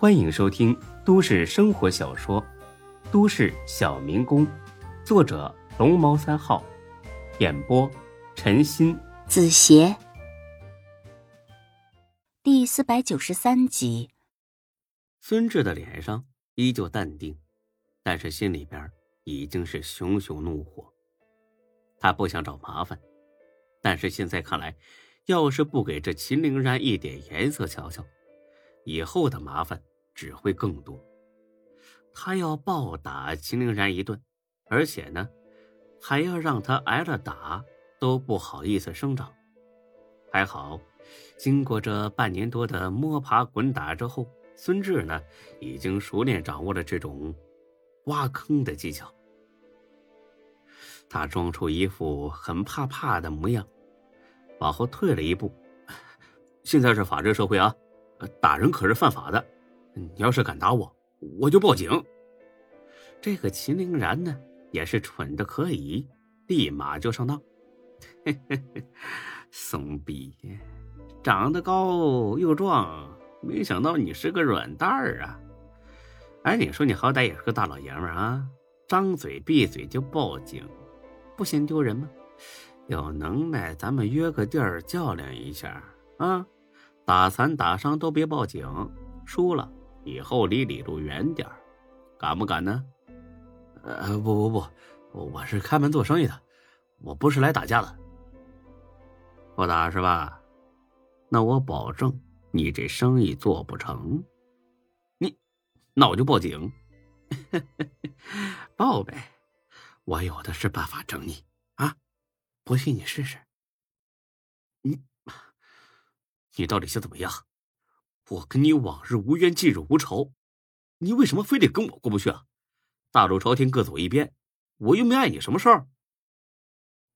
欢迎收听都市生活小说《都市小民工》，作者龙猫三号，演播陈鑫、子邪，第四百九十三集。孙志的脸上依旧淡定，但是心里边已经是熊熊怒火。他不想找麻烦，但是现在看来，要是不给这秦灵然一点颜色瞧瞧，以后的麻烦只会更多。他要暴打秦灵然一顿，而且呢，还要让他挨了打都不好意思声张。还好，经过这半年多的摸爬滚打之后，孙志呢已经熟练掌握了这种挖坑的技巧。他装出一副很怕怕的模样，往后退了一步。现在是法治社会啊，打人可是犯法的。你要是敢打我，我就报警。这个秦陵然呢，也是蠢的可以，立马就上当。怂逼，长得高又壮，没想到你是个软蛋儿啊！哎，你说你好歹也是个大老爷们儿啊，张嘴闭嘴就报警。不嫌丢人吗？有能耐咱们约个地儿较量一下啊！打残打伤都别报警，输了以后离李路远点敢不敢呢？呃，不不不，我是开门做生意的，我不是来打架的。不打是吧？那我保证你这生意做不成。你，那我就报警。报呗。我有的是办法整你啊！不信你试试。你，你到底想怎么样？我跟你往日无冤，近日无仇，你为什么非得跟我过不去啊？大路朝廷各走一边，我又没碍你什么事儿。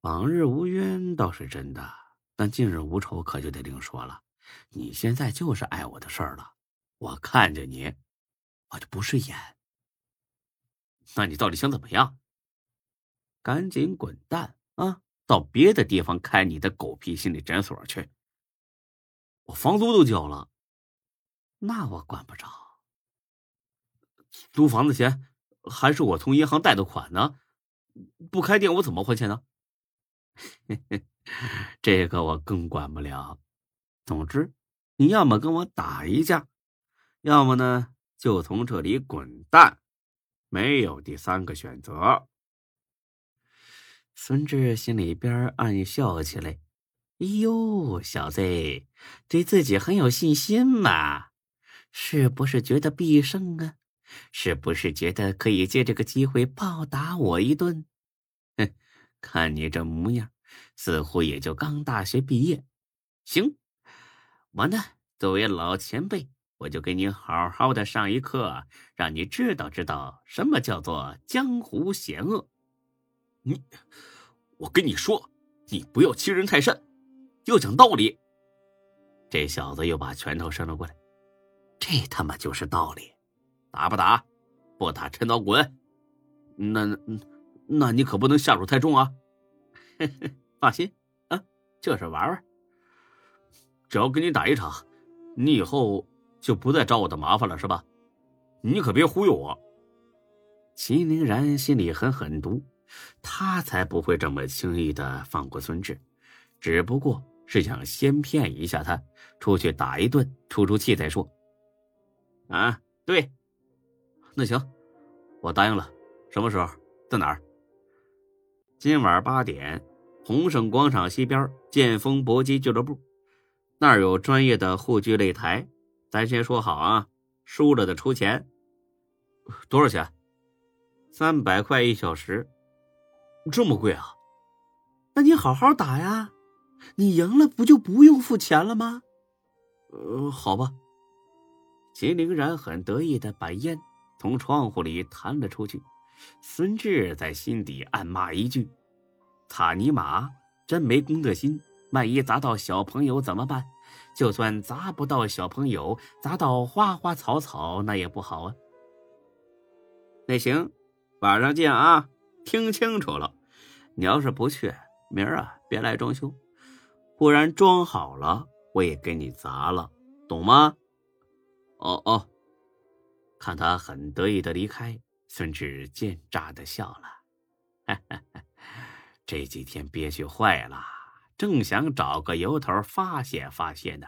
往日无冤倒是真的，但近日无仇可就得另说了。你现在就是碍我的事儿了，我看着你，我就不是眼。那你到底想怎么样？赶紧滚蛋啊！到别的地方开你的狗屁心理诊所去。我房租都交了，那我管不着。租房子钱还是我从银行贷的款呢，不开店我怎么还钱呢？这个我更管不了。总之，你要么跟我打一架，要么呢就从这里滚蛋，没有第三个选择。孙志心里边暗笑起来：“哎呦，小子，对自己很有信心嘛？是不是觉得必胜啊？是不是觉得可以借这个机会暴打我一顿？哼，看你这模样，似乎也就刚大学毕业。行，我呢，作为老前辈，我就给你好好的上一课，让你知道知道什么叫做江湖险恶。”你，我跟你说，你不要欺人太甚，要讲道理。这小子又把拳头伸了过来，这他妈就是道理，打不打？不打，趁早滚。那那，那你可不能下手太重啊！放心啊，就是玩玩。只要跟你打一场，你以后就不再找我的麻烦了，是吧？你可别忽悠我。秦凌然心里很狠毒。他才不会这么轻易的放过孙志，只不过是想先骗一下他，出去打一顿，出出气再说。啊，对，那行，我答应了。什么时候？在哪儿？今晚八点，鸿盛广场西边剑锋搏击俱乐部，那儿有专业的护具擂台。咱先说好啊，输了的出钱。多少钱？三百块一小时。这么贵啊？那你好好打呀，你赢了不就不用付钱了吗？呃，好吧。秦凌然很得意的把烟从窗户里弹了出去。孙志在心底暗骂一句：“擦尼玛，真没公德心！万一砸到小朋友怎么办？就算砸不到小朋友，砸到花花草草那也不好啊。”那行，晚上见啊。听清楚了，你要是不去，明儿啊别来装修，不然装好了我也给你砸了，懂吗？哦哦，看他很得意的离开，孙志奸诈的笑了。这几天憋屈坏了，正想找个由头发泄发泄呢。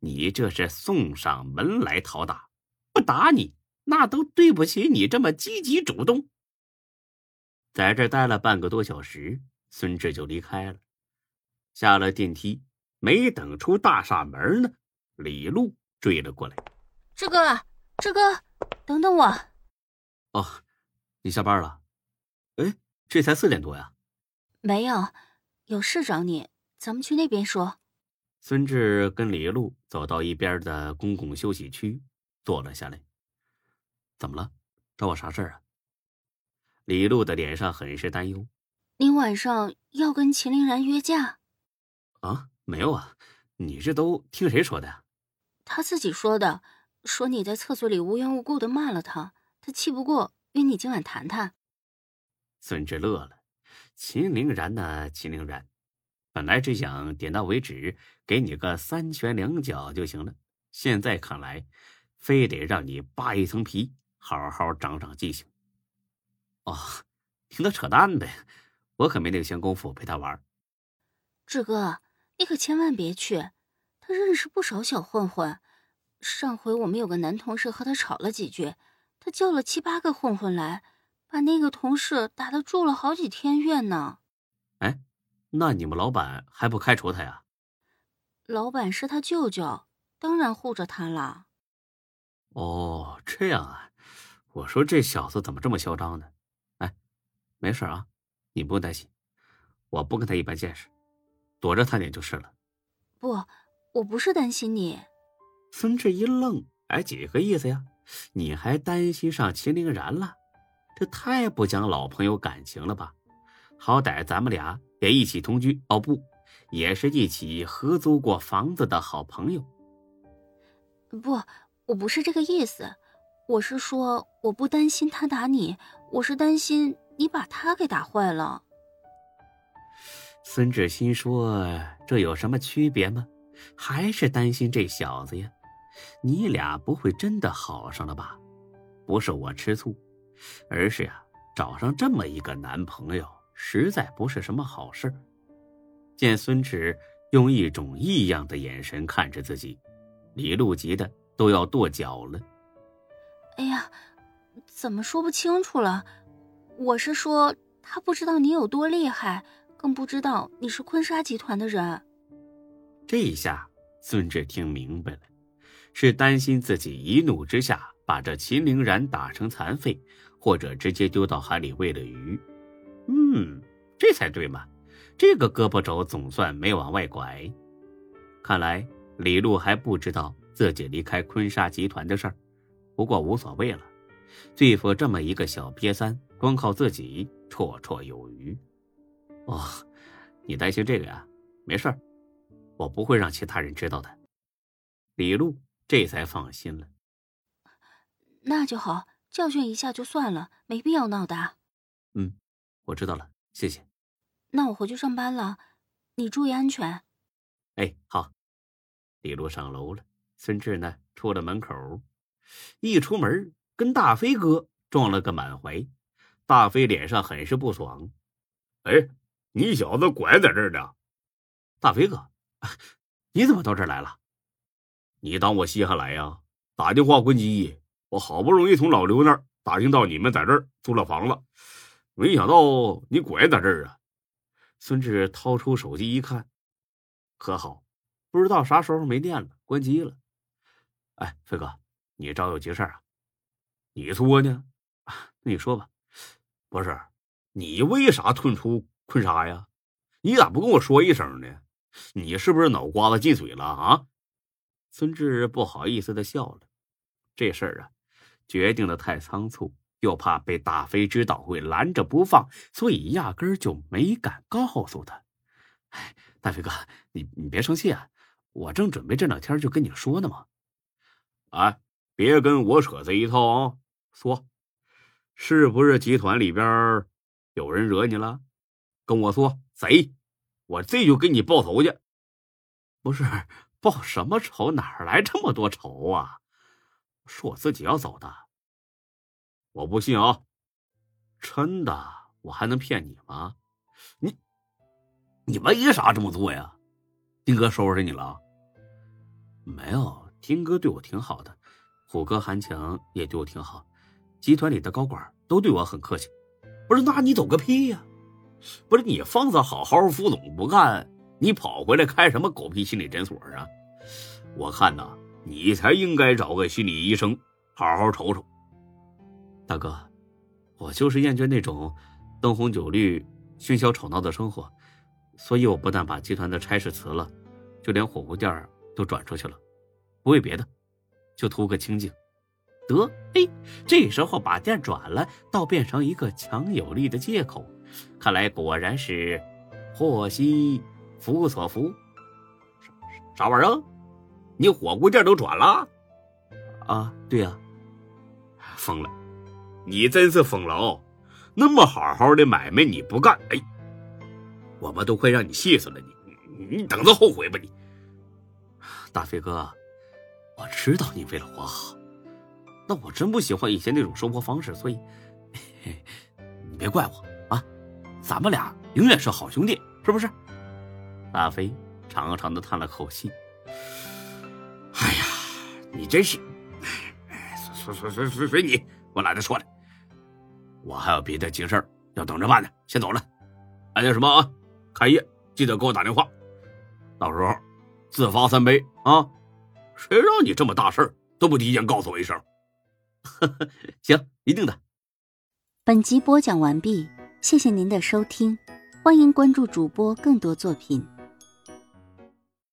你这是送上门来讨打，不打你那都对不起你这么积极主动。在这待了半个多小时，孙志就离开了。下了电梯，没等出大厦门呢，李璐追了过来。志哥，志哥，等等我。哦，你下班了？哎，这才四点多呀。没有，有事找你，咱们去那边说。孙志跟李璐走到一边的公共休息区，坐了下来。怎么了？找我啥事儿啊？李璐的脸上很是担忧。你晚上要跟秦凌然约架？啊，没有啊，你这都听谁说的呀？他自己说的，说你在厕所里无缘无故的骂了他，他气不过，约你今晚谈谈。孙志乐了，秦凌然呢？秦凌然。本来只想点到为止，给你个三拳两脚就行了。现在看来，非得让你扒一层皮，好好长长记性。哦，听他扯淡呗，我可没那个闲工夫陪他玩。志哥，你可千万别去，他认识不少小混混。上回我们有个男同事和他吵了几句，他叫了七八个混混来，把那个同事打得住了好几天院呢。哎。那你们老板还不开除他呀？老板是他舅舅，当然护着他了。哦，这样啊。我说这小子怎么这么嚣张呢？哎，没事啊，你不用担心，我不跟他一般见识，躲着他点就是了。不，我不是担心你。孙志一愣，哎，几个意思呀？你还担心上秦凌然了？这太不讲老朋友感情了吧？好歹咱们俩也一起同居哦，不，也是一起合租过房子的好朋友。不，我不是这个意思，我是说我不担心他打你，我是担心你把他给打坏了。孙志新说：“这有什么区别吗？还是担心这小子呀？你俩不会真的好上了吧？不是我吃醋，而是呀，找上这么一个男朋友。”实在不是什么好事。见孙志用一种异样的眼神看着自己，李璐急得都要跺脚了。哎呀，怎么说不清楚了？我是说，他不知道你有多厉害，更不知道你是坤沙集团的人。这一下，孙志听明白了，是担心自己一怒之下把这秦凌然打成残废，或者直接丢到海里喂了鱼。嗯，这才对嘛！这个胳膊肘总算没往外拐。看来李璐还不知道自己离开坤沙集团的事儿，不过无所谓了。对付这么一个小瘪三，光靠自己绰绰有余。哦，你担心这个呀？没事儿，我不会让其他人知道的。李璐这才放心了。那就好，教训一下就算了，没必要闹大。嗯。我知道了，谢谢。那我回去上班了，你注意安全。哎，好。李璐上楼了，孙志呢，出了门口，一出门跟大飞哥撞了个满怀。大飞脸上很是不爽。哎，你小子拐在这儿呢？大飞哥，你怎么到这儿来了？你当我稀罕来呀？打电话关机，我好不容易从老刘那儿打听到你们在这儿租了房子。没想到你拐在这儿啊！孙志掏出手机一看，可好，不知道啥时候没电了，关机了。哎，飞哥，你找有急事啊？你说呢？那 你说吧。不是，你为啥退出坤沙呀？你咋不跟我说一声呢？你是不是脑瓜子进水了啊？孙志不好意思的笑了。这事儿啊，决定的太仓促。又怕被大飞知道会拦着不放，所以压根儿就没敢告诉他。哎，大飞哥，你你别生气啊！我正准备这两天就跟你说呢嘛。哎，别跟我扯这一套啊！说，是不是集团里边有人惹你了？跟我说谁，我这就给你报仇去。不是报什么仇？哪来这么多仇啊？是我自己要走的。我不信啊！真的，我还能骗你吗？你，你为啥这么做呀？丁哥收拾你了？没有，丁哥对我挺好的，虎哥、韩强也对我挺好，集团里的高管都对我很客气。不是，那你走个屁呀！不是你放着好好副总不干，你跑回来开什么狗屁心理诊所啊？我看呐，你才应该找个心理医生好好瞅瞅。大哥，我就是厌倦那种灯红酒绿、喧嚣吵闹的生活，所以我不但把集团的差事辞了，就连火锅店都转出去了。不为别的，就图个清静。得，哎，这时候把店转了，倒变成一个强有力的借口。看来果然是祸兮福所伏。啥玩意儿？你火锅店都转了？啊，对呀，疯了！你真是疯了哦！那么好好的买卖你不干，哎，我们都快让你气死了！你，你等着后悔吧！你，大飞哥，我知道你为了我好。那我真不喜欢以前那种生活方式，所以你别怪我啊！咱们俩永远是好兄弟，是不是？阿飞长长的叹了口气。哎呀，你真是……随随随随随随你，我懒得说了。我还有别的急事要等着办呢，先走了。哎，那什么啊，开业记得给我打电话，到时候自罚三杯啊！谁让你这么大事都不提前告诉我一声？行，一定的。本集播讲完毕，谢谢您的收听，欢迎关注主播更多作品。